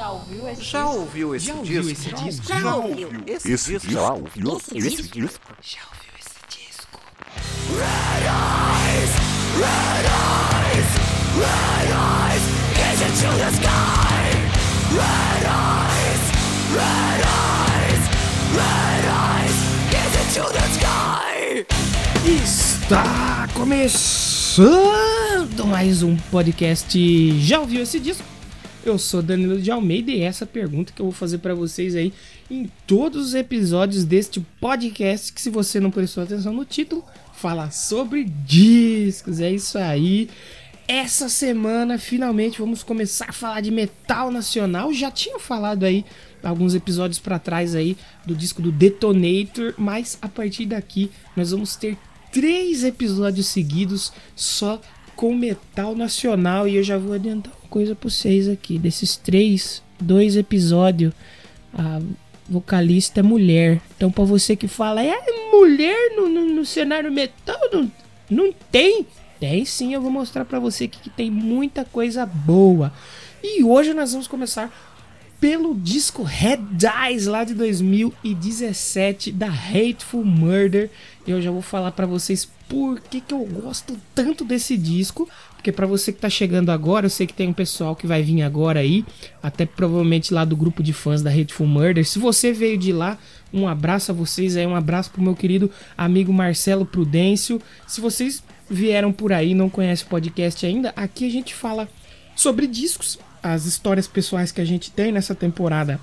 Já ouviu esse Já disco? ouviu esse Já disco? ouviu esse disco? Já ouviu esse, Esse disco? já ouviu Esse esse disco? disco? Já ouviu esse disco? Está começando mais um podcast. Já ouviu esse disco? Eu sou Danilo de Almeida e essa pergunta que eu vou fazer pra vocês aí em todos os episódios deste podcast, que se você não prestou atenção no título, fala sobre discos. É isso aí. Essa semana, finalmente, vamos começar a falar de metal nacional. Já tinha falado aí alguns episódios pra trás aí do disco do Detonator, mas a partir daqui nós vamos ter três episódios seguidos só com metal nacional e eu já vou adiantar coisa pra vocês aqui. Desses três, dois episódios, a vocalista é mulher. Então pra você que fala, é mulher no, no, no cenário metal, não, não tem. Tem sim, eu vou mostrar pra você que, tem muita coisa boa. E hoje nós vamos começar pelo disco Red Eyes lá de 2017 da Hateful Murder. Eu já vou falar pra vocês por que, que eu gosto tanto desse disco. Porque pra você que tá chegando agora, eu sei que tem um pessoal que vai vir agora aí, até provavelmente lá do grupo de fãs da Hateful Murder. Se você veio de lá, um abraço a vocês aí, um abraço pro meu querido amigo Marcelo Prudêncio. Se vocês vieram por aí não conhecem o podcast ainda, aqui a gente fala sobre discos, as histórias pessoais que a gente tem nessa temporada.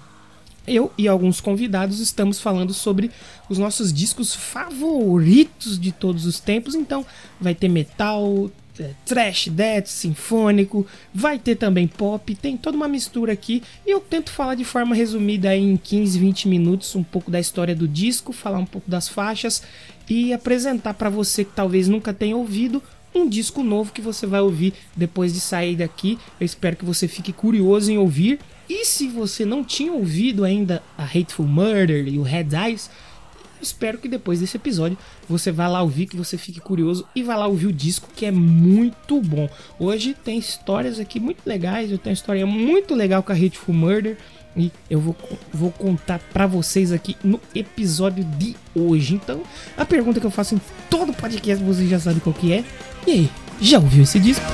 Eu e alguns convidados estamos falando sobre os nossos discos favoritos de todos os tempos. Então, vai ter metal, é, trash, death, sinfônico, vai ter também pop, tem toda uma mistura aqui. E eu tento falar de forma resumida em 15, 20 minutos um pouco da história do disco, falar um pouco das faixas e apresentar para você que talvez nunca tenha ouvido um disco novo que você vai ouvir depois de sair daqui. Eu espero que você fique curioso em ouvir. E se você não tinha ouvido ainda a Hateful Murder e o Red Eyes, espero que depois desse episódio você vá lá ouvir, que você fique curioso e vá lá ouvir o disco que é muito bom. Hoje tem histórias aqui muito legais, eu tenho uma história muito legal com a Hateful Murder e eu vou, vou contar pra vocês aqui no episódio de hoje. Então, a pergunta que eu faço em todo podcast, você já sabe qual que é. E aí, já ouviu esse disco?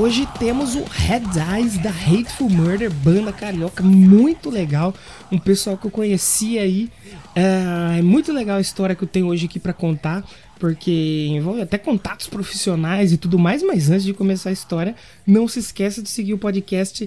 Hoje temos o Red Eyes da Hateful Murder, banda carioca muito legal, um pessoal que eu conheci aí. É é muito legal a história que eu tenho hoje aqui pra contar, porque envolve até contatos profissionais e tudo mais. Mas antes de começar a história, não se esqueça de seguir o podcast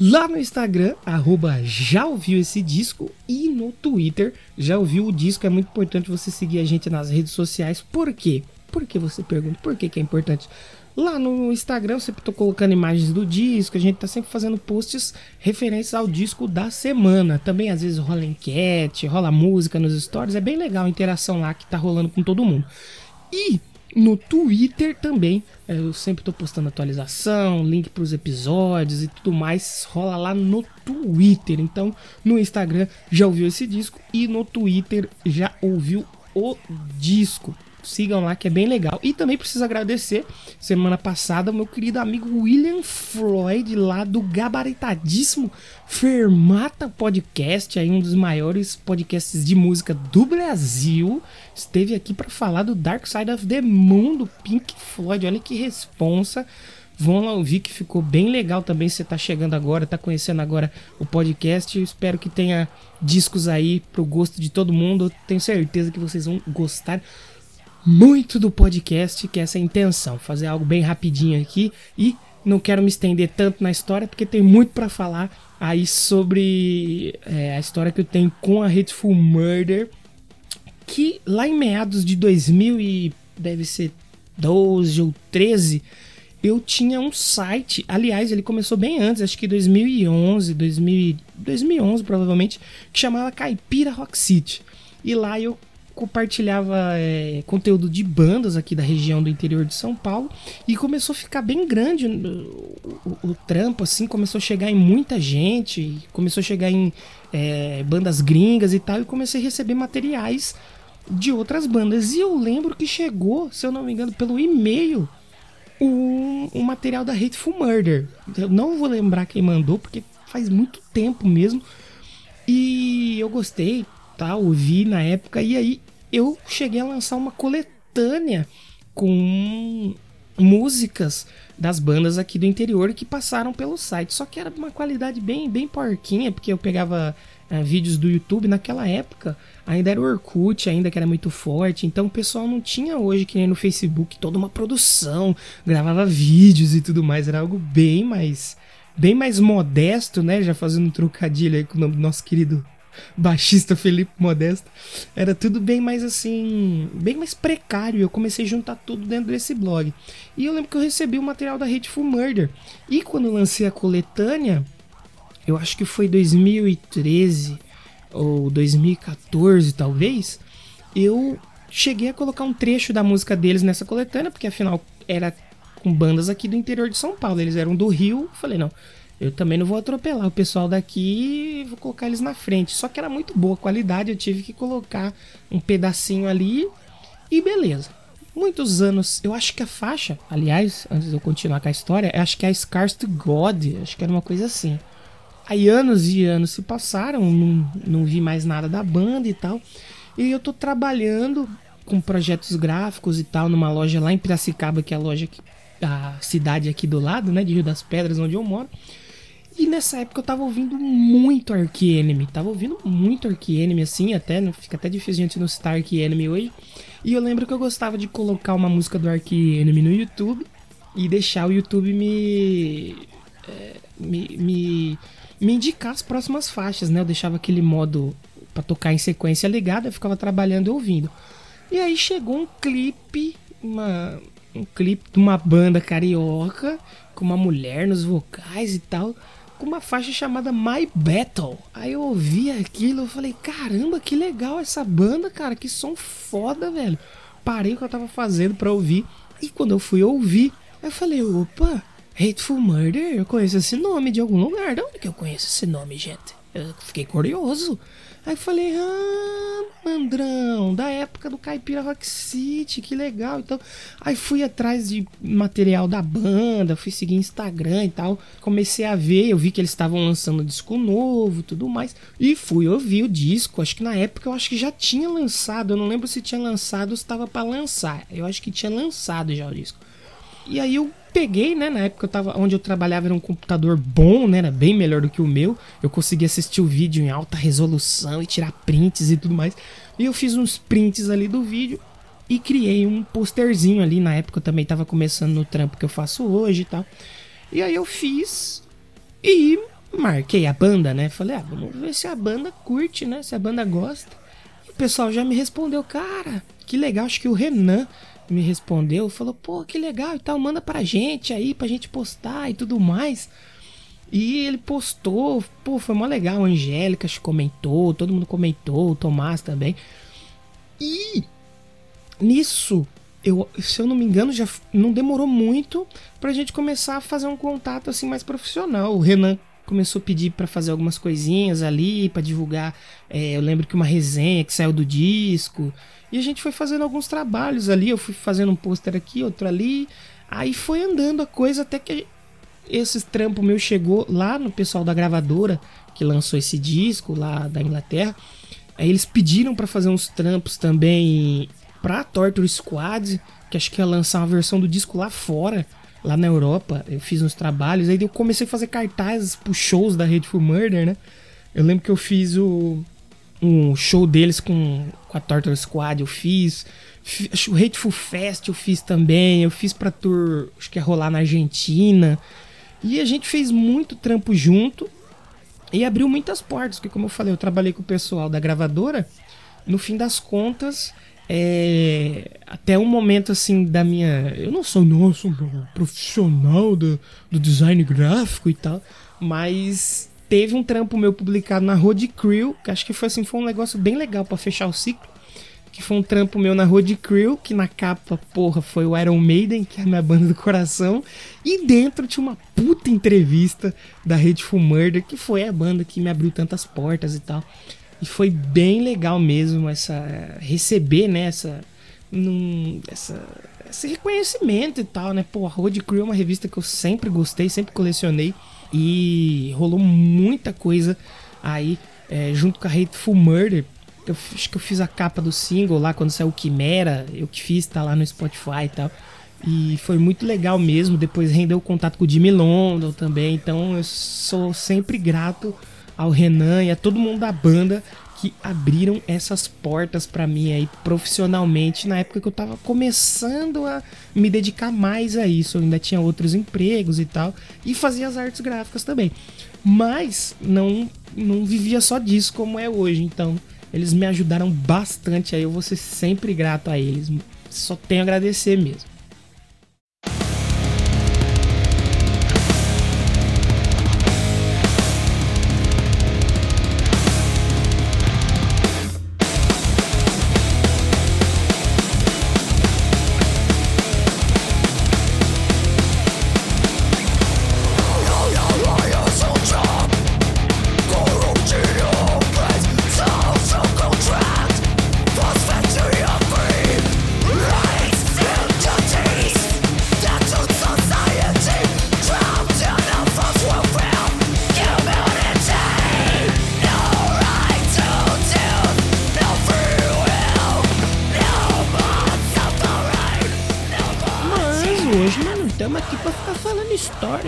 lá no Instagram, arroba já ouviu esse disco, e no Twitter, já ouviu o disco. É muito importante você seguir a gente nas redes sociais. Por quê? Por que você pergunta? Por que, que é importante? Lá no Instagram eu sempre tô colocando imagens do disco, a gente tá sempre fazendo posts referentes ao disco da semana. Também às vezes rola enquete, rola música nos stories, é bem legal a interação lá que tá rolando com todo mundo. E no Twitter também, eh, eu sempre tô postando atualização, link pros episódios e tudo mais, rola lá no Twitter. Então, no Instagram já ouviu esse disco e no Twitter já ouviu o disco. Sigam lá que é bem legal. E também preciso agradecer, semana passada, meu querido amigo William Floyd, lá do gabaritadíssimo Fermata Podcast, aí um dos maiores podcasts de música do Brasil, esteve aqui para falar do Dark Side of the Moon do Pink Floyd. Olha que responsa. Vão lá ouvir que ficou bem legal também. Você tá chegando agora, tá conhecendo agora o podcast. Eu espero que tenha discos aí pro gosto de todo mundo. Tenho certeza que vocês vão gostar muito do podcast, que é essa a intenção, fazer algo bem rapidinho aqui e não quero me estender tanto na história porque tem muito para falar aí sobre é, a história que eu tenho com a Hateful Murder, que lá em meados de 2000 e deve ser 12 ou 13, eu tinha um site, aliás, ele começou bem antes, acho que 2011, 2000, 2011 provavelmente, que chamava Caipira Rock City. E lá eu compartilhava é, conteúdo de bandas aqui da região do interior de São Paulo e começou a ficar bem grande o, o, o trampo, assim, começou a chegar em muita gente, começou a chegar em é, bandas gringas e tal, e comecei a receber materiais de outras bandas. E eu lembro que chegou, se eu não me engano, pelo e-mail um, um material da Hateful Murder. Eu não vou lembrar quem mandou, porque faz muito tempo mesmo. E eu gostei, tá? Ouvi na época. E aí eu cheguei a lançar uma coletânea com músicas das bandas aqui do interior que passaram pelo site. Só que era uma qualidade bem, bem porquinha, porque eu pegava é, vídeos do YouTube naquela época. Ainda era o Orkut, ainda que era muito forte. Então o pessoal não tinha hoje, que nem no Facebook, toda uma produção, gravava vídeos e tudo mais. Era algo bem mais. Bem mais modesto, né? Já fazendo um trocadilho aí com o nome do nosso querido baixista Felipe Modesto, era tudo bem mais assim, bem mais precário. Eu comecei a juntar tudo dentro desse blog. E eu lembro que eu recebi o material da Hateful Murder. E quando eu lancei a coletânea, eu acho que foi 2013 ou 2014 talvez, eu cheguei a colocar um trecho da música deles nessa coletânea, porque afinal era com bandas aqui do interior de São Paulo, eles eram do Rio. Falei, não, eu também não vou atropelar o pessoal daqui vou colocar eles na frente. Só que era muito boa qualidade, eu tive que colocar um pedacinho ali e beleza. Muitos anos, eu acho que a faixa, aliás, antes de eu continuar com a história, acho que é a Scars to God, acho que era uma coisa assim. Aí anos e anos se passaram, não, não vi mais nada da banda e tal. E eu tô trabalhando com projetos gráficos e tal numa loja lá em Piracicaba, que é a loja que a cidade aqui do lado, né, de Rio das Pedras, onde eu moro. E nessa época eu tava ouvindo muito Ark Enemy. Tava ouvindo muito Ark Enemy, assim, até. Fica até difícil a gente não citar Ark Enemy hoje. E eu lembro que eu gostava de colocar uma música do Ark Enemy no YouTube e deixar o YouTube me. É, me, me, me indicar as próximas faixas, né? Eu deixava aquele modo para tocar em sequência ligado, eu ficava trabalhando e ouvindo. E aí chegou um clipe, uma, um clipe de uma banda carioca com uma mulher nos vocais e tal com uma faixa chamada My Battle. Aí eu ouvi aquilo, eu falei, caramba, que legal essa banda, cara, que som foda, velho. Parei o que eu tava fazendo pra ouvir. E quando eu fui ouvir, eu falei, opa, Hateful Murder, eu conheço esse nome de algum lugar. De onde que eu conheço esse nome, gente? Eu fiquei curioso. Aí falei, ah, Mandrão, da época do Caipira Rock City, que legal. Então, aí fui atrás de material da banda, fui seguir Instagram e tal. Comecei a ver, eu vi que eles estavam lançando disco novo tudo mais. E fui ouvir o disco. Acho que na época eu acho que já tinha lançado. Eu não lembro se tinha lançado ou estava para lançar. Eu acho que tinha lançado já o disco. E aí eu peguei, né? Na época eu tava, onde eu trabalhava era um computador bom, né? Era bem melhor do que o meu. Eu conseguia assistir o vídeo em alta resolução e tirar prints e tudo mais. E eu fiz uns prints ali do vídeo e criei um posterzinho ali. Na época eu também tava começando no trampo que eu faço hoje e tal. E aí eu fiz e marquei a banda, né? Falei, ah, vamos ver se a banda curte, né? Se a banda gosta. E o pessoal já me respondeu, cara, que legal, acho que o Renan me respondeu, falou, pô, que legal e tal, manda pra gente aí, pra gente postar e tudo mais. E ele postou, pô, foi mó legal, a Angélica comentou, todo mundo comentou, o Tomás também. E nisso, eu, se eu não me engano, já não demorou muito pra gente começar a fazer um contato assim mais profissional. O Renan começou a pedir para fazer algumas coisinhas ali, para divulgar. É, eu lembro que uma resenha que saiu do disco. E a gente foi fazendo alguns trabalhos ali. Eu fui fazendo um pôster aqui, outro ali. Aí foi andando a coisa até que esse trampo meu chegou lá no pessoal da gravadora que lançou esse disco lá da Inglaterra. Aí eles pediram para fazer uns trampos também pra Torture Squad, que acho que ia lançar uma versão do disco lá fora lá na Europa, eu fiz uns trabalhos, aí eu comecei a fazer cartazes pro shows da Hateful Murder, né? Eu lembro que eu fiz o, um show deles com, com a Torture Squad, eu fiz. fiz o Hateful Fest eu fiz também, eu fiz pra tour, acho que ia rolar na Argentina. E a gente fez muito trampo junto e abriu muitas portas, porque como eu falei, eu trabalhei com o pessoal da gravadora. No fim das contas, é, até um momento assim da minha. Eu não sou, nossa, um profissional do, do design gráfico e tal, mas teve um trampo meu publicado na Road Crew, que acho que foi assim, foi um negócio bem legal para fechar o ciclo. que foi um trampo meu na Road Crew, que na capa, porra, foi o Iron Maiden, que é a minha banda do coração, e dentro tinha uma puta entrevista da Hateful Murder, que foi a banda que me abriu tantas portas e tal. E foi bem legal mesmo essa receber, né, essa, num, essa esse reconhecimento e tal, né? Pô, a Road Crew é uma revista que eu sempre gostei, sempre colecionei e rolou muita coisa aí é, junto com a Hateful Murder eu acho que eu fiz a capa do single lá quando saiu o Quimera, eu que fiz, tá lá no Spotify e tal. E foi muito legal mesmo. Depois rendeu contato com o Jimmy London também. Então eu sou sempre grato ao Renan e a todo mundo da banda que abriram essas portas para mim aí profissionalmente na época que eu tava começando a me dedicar mais a isso. Eu ainda tinha outros empregos e tal e fazia as artes gráficas também. Mas não não vivia só disso como é hoje. Então, eles me ajudaram bastante aí, eu vou ser sempre grato a eles. Só tenho a agradecer mesmo.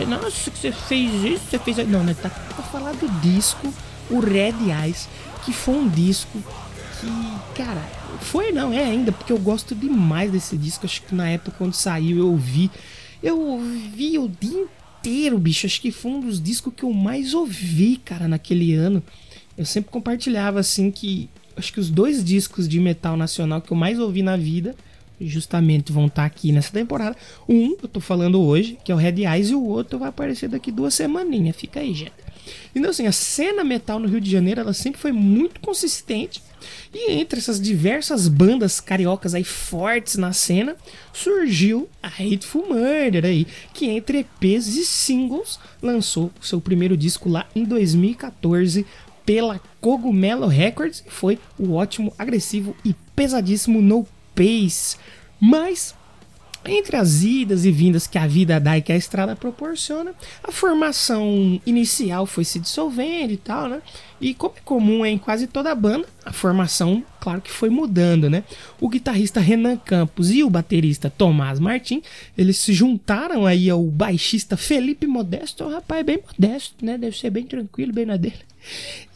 Nossa, que você fez isso, você fez. Não, né? Tá pra falar do disco, o Red Eyes, que foi um disco que, cara, foi não, é ainda, porque eu gosto demais desse disco. Acho que na época quando saiu eu ouvi. Eu ouvi o dia inteiro, bicho. Acho que foi um dos discos que eu mais ouvi, cara, naquele ano. Eu sempre compartilhava assim que. Acho que os dois discos de metal nacional que eu mais ouvi na vida justamente vão estar tá aqui nessa temporada. Um, eu tô falando hoje, que é o Red Eyes, e o outro vai aparecer daqui duas semaninhas. Fica aí, gente. Então, assim, a cena metal no Rio de Janeiro, ela sempre foi muito consistente. E entre essas diversas bandas cariocas aí fortes na cena, surgiu a Hateful Murder aí, que entre EPs e singles lançou o seu primeiro disco lá em 2014 pela Cogumelo Records, foi o ótimo, agressivo e pesadíssimo No Pace. Mas entre as idas e vindas que a vida dá e que a estrada proporciona, a formação inicial foi se dissolvendo e tal, né? E como é comum em quase toda a banda, a formação, claro que foi mudando, né? O guitarrista Renan Campos e o baterista Tomás Martin, eles se juntaram aí ao baixista Felipe Modesto, um rapaz bem modesto, né? Deve ser bem tranquilo, bem na dele.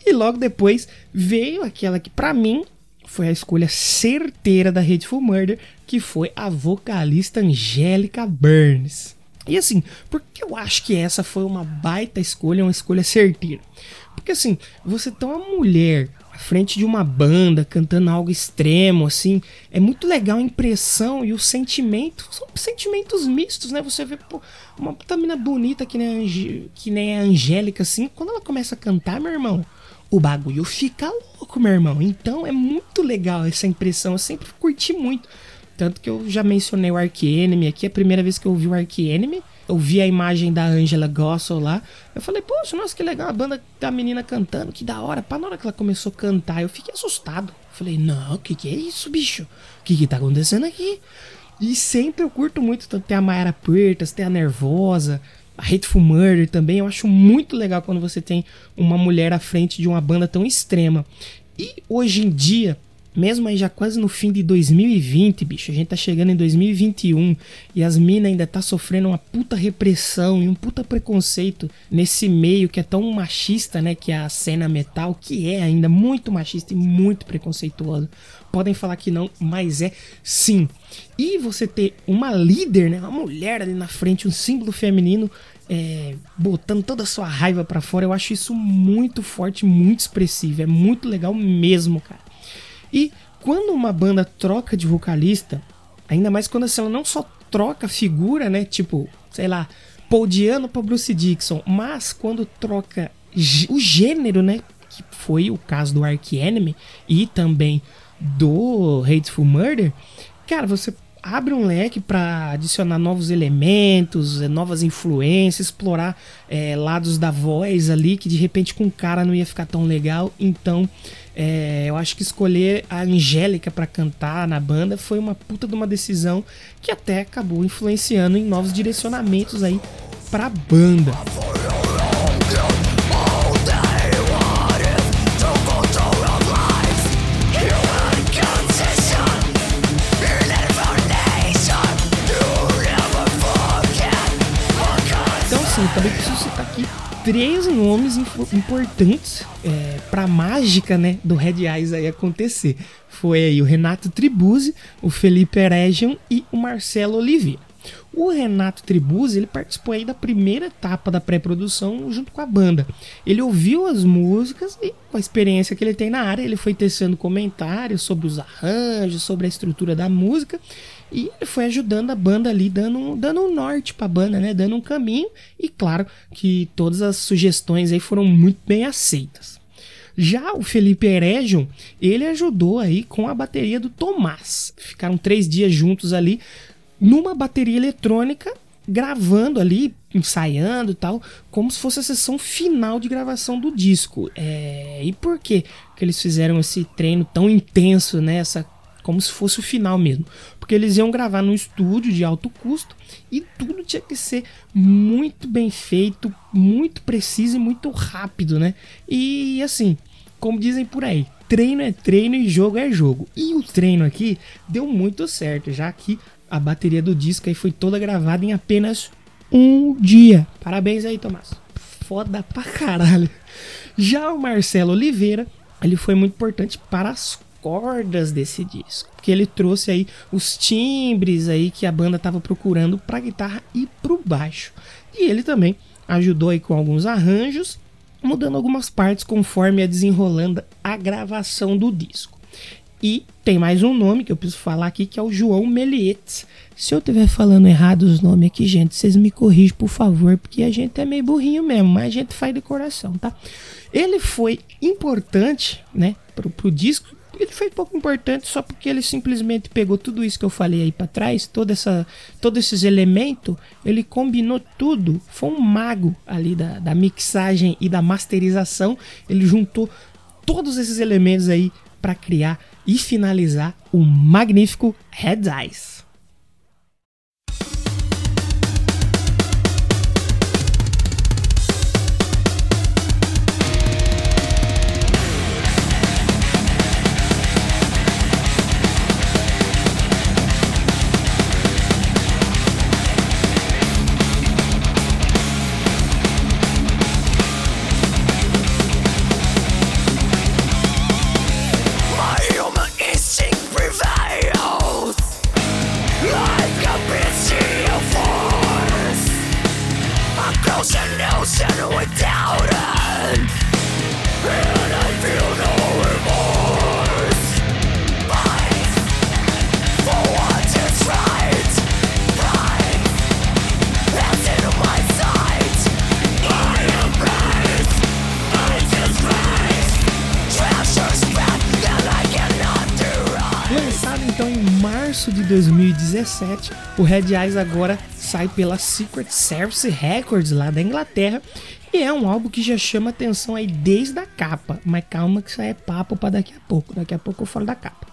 E logo depois veio aquela que para mim foi a escolha certeira da Hateful Murder, que foi a vocalista Angélica Burns. E assim, por que eu acho que essa foi uma baita escolha, uma escolha certeira? Porque assim, você tem uma mulher à frente de uma banda cantando algo extremo, assim, é muito legal a impressão e o sentimento, são sentimentos mistos, né? Você vê pô, uma puta mina bonita que nem, a que nem a Angélica, assim, quando ela começa a cantar, meu irmão, o bagulho fica louco, meu irmão. Então é muito legal essa impressão. Eu sempre curti muito. Tanto que eu já mencionei o Ark aqui. A primeira vez que eu vi o Ark. Eu vi a imagem da Angela Gossel lá. Eu falei, poxa, nossa, que legal a banda da menina cantando, que da hora. Pá, na hora que ela começou a cantar, eu fiquei assustado. Falei, não, o que, que é isso, bicho? O que, que tá acontecendo aqui? E sempre eu curto muito, tanto tem a Mayara Puertas, tem a Nervosa, Hateful Murder também. Eu acho muito legal quando você tem uma mulher à frente de uma banda tão extrema. E hoje em dia, mesmo aí já quase no fim de 2020, bicho, a gente tá chegando em 2021 e as minas ainda tá sofrendo uma puta repressão e um puta preconceito nesse meio que é tão machista, né, que é a cena metal, que é ainda muito machista e muito preconceituoso. Podem falar que não, mas é sim. E você ter uma líder, né, uma mulher ali na frente, um símbolo feminino, é, botando toda a sua raiva para fora, eu acho isso muito forte, muito expressivo. É muito legal mesmo, cara. E quando uma banda troca de vocalista, ainda mais quando assim, ela não só troca figura, né? Tipo, sei lá, Paul Diano para Bruce Dixon, mas quando troca o gênero, né? Que foi o caso do Ark Enemy e também do Hateful Murder, cara, você abre um leque para adicionar novos elementos, eh, novas influências, explorar é, lados da voz ali que de repente com o cara não ia ficar tão legal. Então, é, eu acho que escolher a Angélica para cantar na banda foi uma puta de uma decisão que até acabou influenciando em novos direcionamentos aí pra banda. assim, também preciso três nomes importantes é, para a mágica né, do Red Eyes aí acontecer. Foi aí o Renato Tribuzzi, o Felipe Eregion e o Marcelo Oliveira. O Renato Tribuzzi ele participou aí da primeira etapa da pré-produção junto com a banda. Ele ouviu as músicas e, com a experiência que ele tem na área, ele foi tecendo comentários sobre os arranjos, sobre a estrutura da música e ele foi ajudando a banda ali, dando, dando um norte pra banda, né? Dando um caminho. E claro que todas as sugestões aí foram muito bem aceitas. Já o Felipe Eregion, ele ajudou aí com a bateria do Tomás. Ficaram três dias juntos ali numa bateria eletrônica, gravando ali, ensaiando e tal, como se fosse a sessão final de gravação do disco. É... E por que que eles fizeram esse treino tão intenso, né? Essa como se fosse o final mesmo. Porque eles iam gravar num estúdio de alto custo e tudo tinha que ser muito bem feito, muito preciso e muito rápido, né? E assim, como dizem por aí, treino é treino e jogo é jogo. E o treino aqui deu muito certo, já que a bateria do disco aí foi toda gravada em apenas um dia. Parabéns aí, Tomás. Foda pra caralho. Já o Marcelo Oliveira, ele foi muito importante para as cordas desse disco, que ele trouxe aí os timbres aí que a banda estava procurando para guitarra e para o baixo. E ele também ajudou aí com alguns arranjos, mudando algumas partes conforme ia desenrolando a gravação do disco. E tem mais um nome que eu preciso falar aqui, que é o João Melietes. Se eu estiver falando errado os nomes aqui, gente, vocês me corrigem, por favor, porque a gente é meio burrinho mesmo, mas a gente faz de coração, tá? Ele foi importante, né, pro, pro disco, ele foi pouco importante só porque ele simplesmente pegou tudo isso que eu falei aí para trás, toda essa, todos esses elementos, ele combinou tudo. Foi um mago ali da, da mixagem e da masterização. Ele juntou todos esses elementos aí para criar e finalizar o magnífico Red Eyes. prevails. Like a force i without end. And I feel no de 2017, o Red Eyes agora sai pela Secret Service Records lá da Inglaterra e é um álbum que já chama atenção aí desde a capa. Mas calma que isso aí é papo para daqui a pouco. Daqui a pouco eu falo da capa.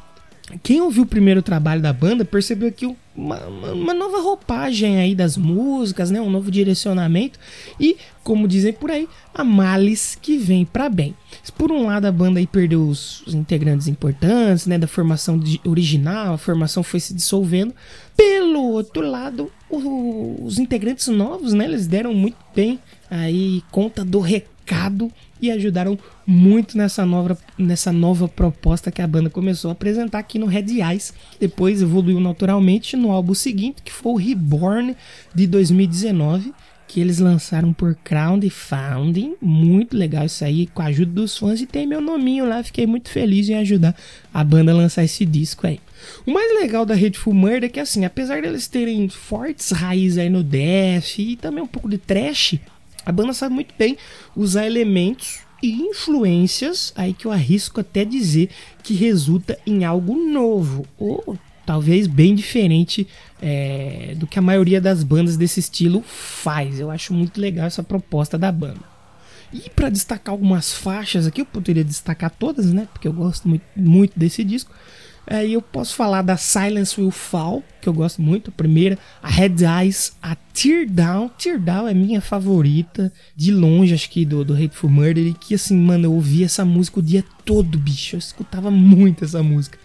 Quem ouviu o primeiro trabalho da banda percebeu aqui uma, uma, nova roupagem aí das músicas, né? um novo direcionamento e, como dizem por aí, a males que vem para bem. Por um lado, a banda aí perdeu os, os integrantes importantes né? da formação de, original, a formação foi se dissolvendo. Pelo outro lado, o, os integrantes novos, né? eles deram muito bem aí conta do recado e ajudaram muito nessa nova, nessa nova proposta que a banda começou a apresentar aqui no Red Eyes. Depois evoluiu naturalmente no álbum seguinte, que foi o Reborn de 2019, que eles lançaram por Crowdfunding. Muito legal isso aí, com a ajuda dos fãs e tem meu nominho lá. Fiquei muito feliz em ajudar a banda a lançar esse disco aí. O mais legal da Hateful Murder é que, assim, apesar deles terem fortes raízes aí no death e também um pouco de trash, a banda sabe muito bem usar elementos e influências aí que eu arrisco até dizer que resulta em algo novo ou talvez bem diferente é, do que a maioria das bandas desse estilo faz. Eu acho muito legal essa proposta da banda. E para destacar algumas faixas aqui, eu poderia destacar todas, né? Porque eu gosto muito, muito desse disco. Aí eu posso falar da Silence Will Fall, que eu gosto muito, a primeira, a Red Eyes, a Tear Down. Tear Down é minha favorita, de longe, acho que do, do Hateful Murder, e que assim, mano, eu ouvia essa música o dia todo, bicho. Eu escutava muito essa música.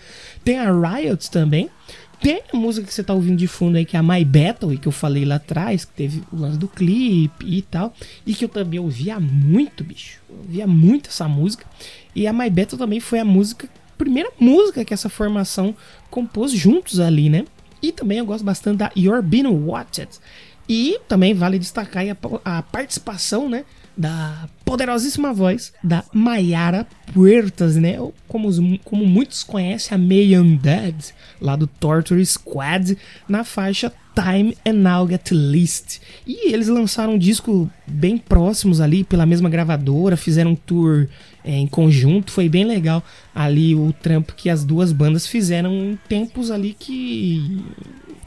Tem a Riot também, tem a música que você tá ouvindo de fundo aí, que é a My Battle, que eu falei lá atrás, que teve o lance do clipe e tal, e que eu também ouvia muito, bicho. Eu ouvia muito essa música. E a My Battle também foi a música, primeira música que essa formação compôs juntos ali, né? E também eu gosto bastante da You're Being Watched. E também vale destacar a, a participação, né? da poderosíssima voz da Mayara Puertas, né? Como, como muitos conhecem, a May Undead, lá do Torture Squad, na faixa Time and Now Get List. E eles lançaram um disco bem próximos ali, pela mesma gravadora, fizeram um tour é, em conjunto, foi bem legal ali o trampo que as duas bandas fizeram em tempos ali que.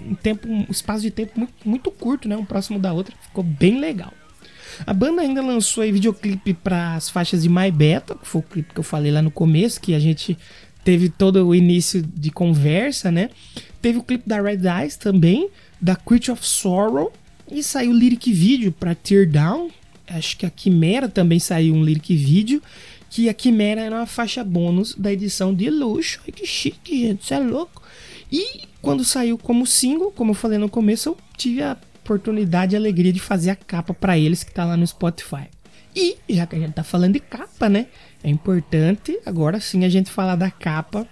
Um tempo, um espaço de tempo muito, muito curto, né? Um próximo da outra, ficou bem legal. A banda ainda lançou aí videoclipe para as faixas de My Beta, que foi o clipe que eu falei lá no começo, que a gente teve todo o início de conversa, né? Teve o clipe da Red Eyes também, da Creature of Sorrow, e saiu o lyric video para Tear Down. Acho que a Quimera também saiu um lyric video, que a Quimera era uma faixa bônus da edição de luxo. Ai, que chique, gente, isso é louco. E quando saiu como single, como eu falei no começo, eu tive a oportunidade e alegria de fazer a capa para eles que tá lá no Spotify. E já que a gente tá falando de capa, né? É importante agora sim a gente falar da capa,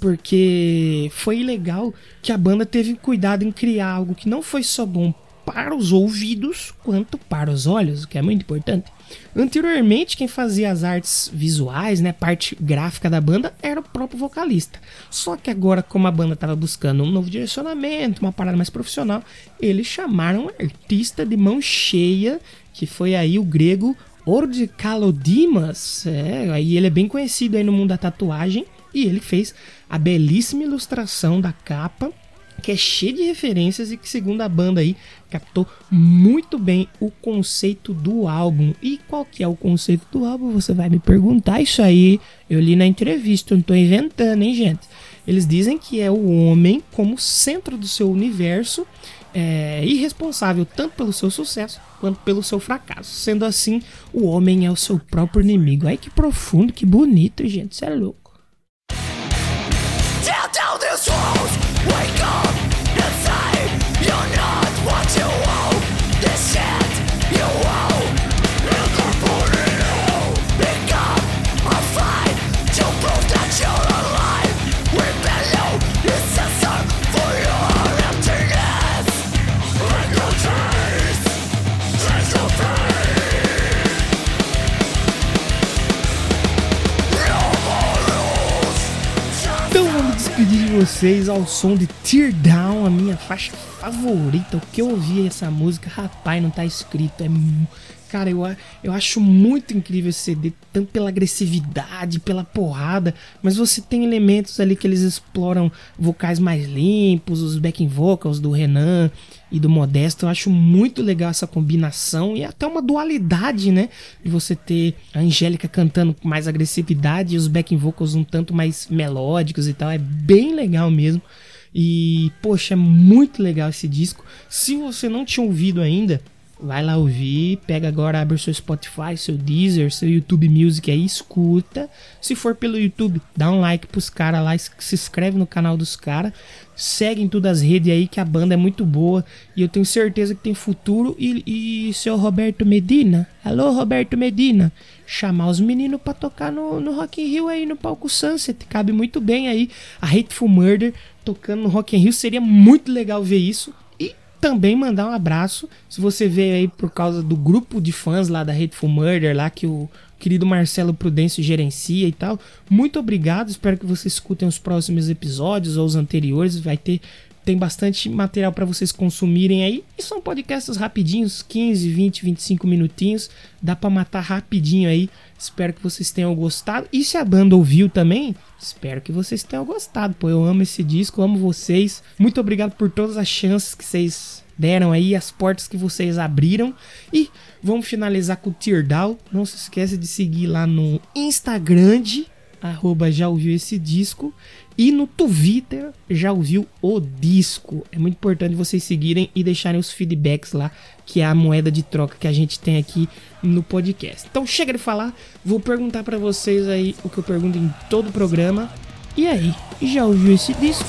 porque foi legal que a banda teve cuidado em criar algo que não foi só bom para os ouvidos quanto para os olhos, o que é muito importante. Anteriormente, quem fazia as artes visuais, né, parte gráfica da banda, era o próprio vocalista. Só que agora, como a banda estava buscando um novo direcionamento, uma parada mais profissional, eles chamaram um artista de mão cheia, que foi aí o grego Ord Kalodimas. É, aí ele é bem conhecido aí no mundo da tatuagem e ele fez a belíssima ilustração da capa que é cheio de referências e que, segundo a banda aí, captou muito bem o conceito do álbum. E qual que é o conceito do álbum? Você vai me perguntar isso aí. Eu li na entrevista, não tô inventando, hein, gente? Eles dizem que é o homem como centro do seu universo é, irresponsável tanto pelo seu sucesso quanto pelo seu fracasso. Sendo assim, o homem é o seu próprio inimigo. Ai que profundo, que bonito, gente. Isso é louco. Vocês ao som de Tear Down, a minha faixa favorita. O que eu ouvi essa música, rapaz, não tá escrito. É Cara, eu, eu acho muito incrível esse CD, tanto pela agressividade, pela porrada, mas você tem elementos ali que eles exploram vocais mais limpos, os backing vocals do Renan e do Modesto. Eu acho muito legal essa combinação e até uma dualidade, né? De você ter a Angélica cantando com mais agressividade e os backing vocals um tanto mais melódicos e tal. É bem legal mesmo. E, poxa, é muito legal esse disco. Se você não tinha ouvido ainda, Vai lá ouvir, pega agora, abre o seu Spotify, seu Deezer, seu YouTube Music aí, escuta. Se for pelo YouTube, dá um like pros caras lá, se inscreve no canal dos caras. Segue em todas as redes aí que a banda é muito boa e eu tenho certeza que tem futuro. E, e seu Roberto Medina, alô Roberto Medina, chamar os meninos pra tocar no, no Rock in Rio aí no palco Sunset, cabe muito bem aí. A Hateful Murder tocando no Rock in Rio, seria muito legal ver isso também mandar um abraço. Se você veio aí por causa do grupo de fãs lá da Hateful Murder, lá que o querido Marcelo Prudêncio gerencia e tal. Muito obrigado. Espero que vocês escutem os próximos episódios ou os anteriores. Vai ter tem bastante material para vocês consumirem aí. E são podcasts rapidinhos, 15, 20, 25 minutinhos. Dá para matar rapidinho aí. Espero que vocês tenham gostado. E se a banda ouviu também, espero que vocês tenham gostado. Pô, eu amo esse disco, amo vocês. Muito obrigado por todas as chances que vocês deram aí, as portas que vocês abriram. E vamos finalizar com o Teardown. Não se esqueça de seguir lá no Instagram, arroba já ouviu esse disco. E no Twitter já ouviu o disco. É muito importante vocês seguirem e deixarem os feedbacks lá, que é a moeda de troca que a gente tem aqui no podcast. Então chega de falar, vou perguntar para vocês aí o que eu pergunto em todo o programa. E aí, já ouviu esse disco?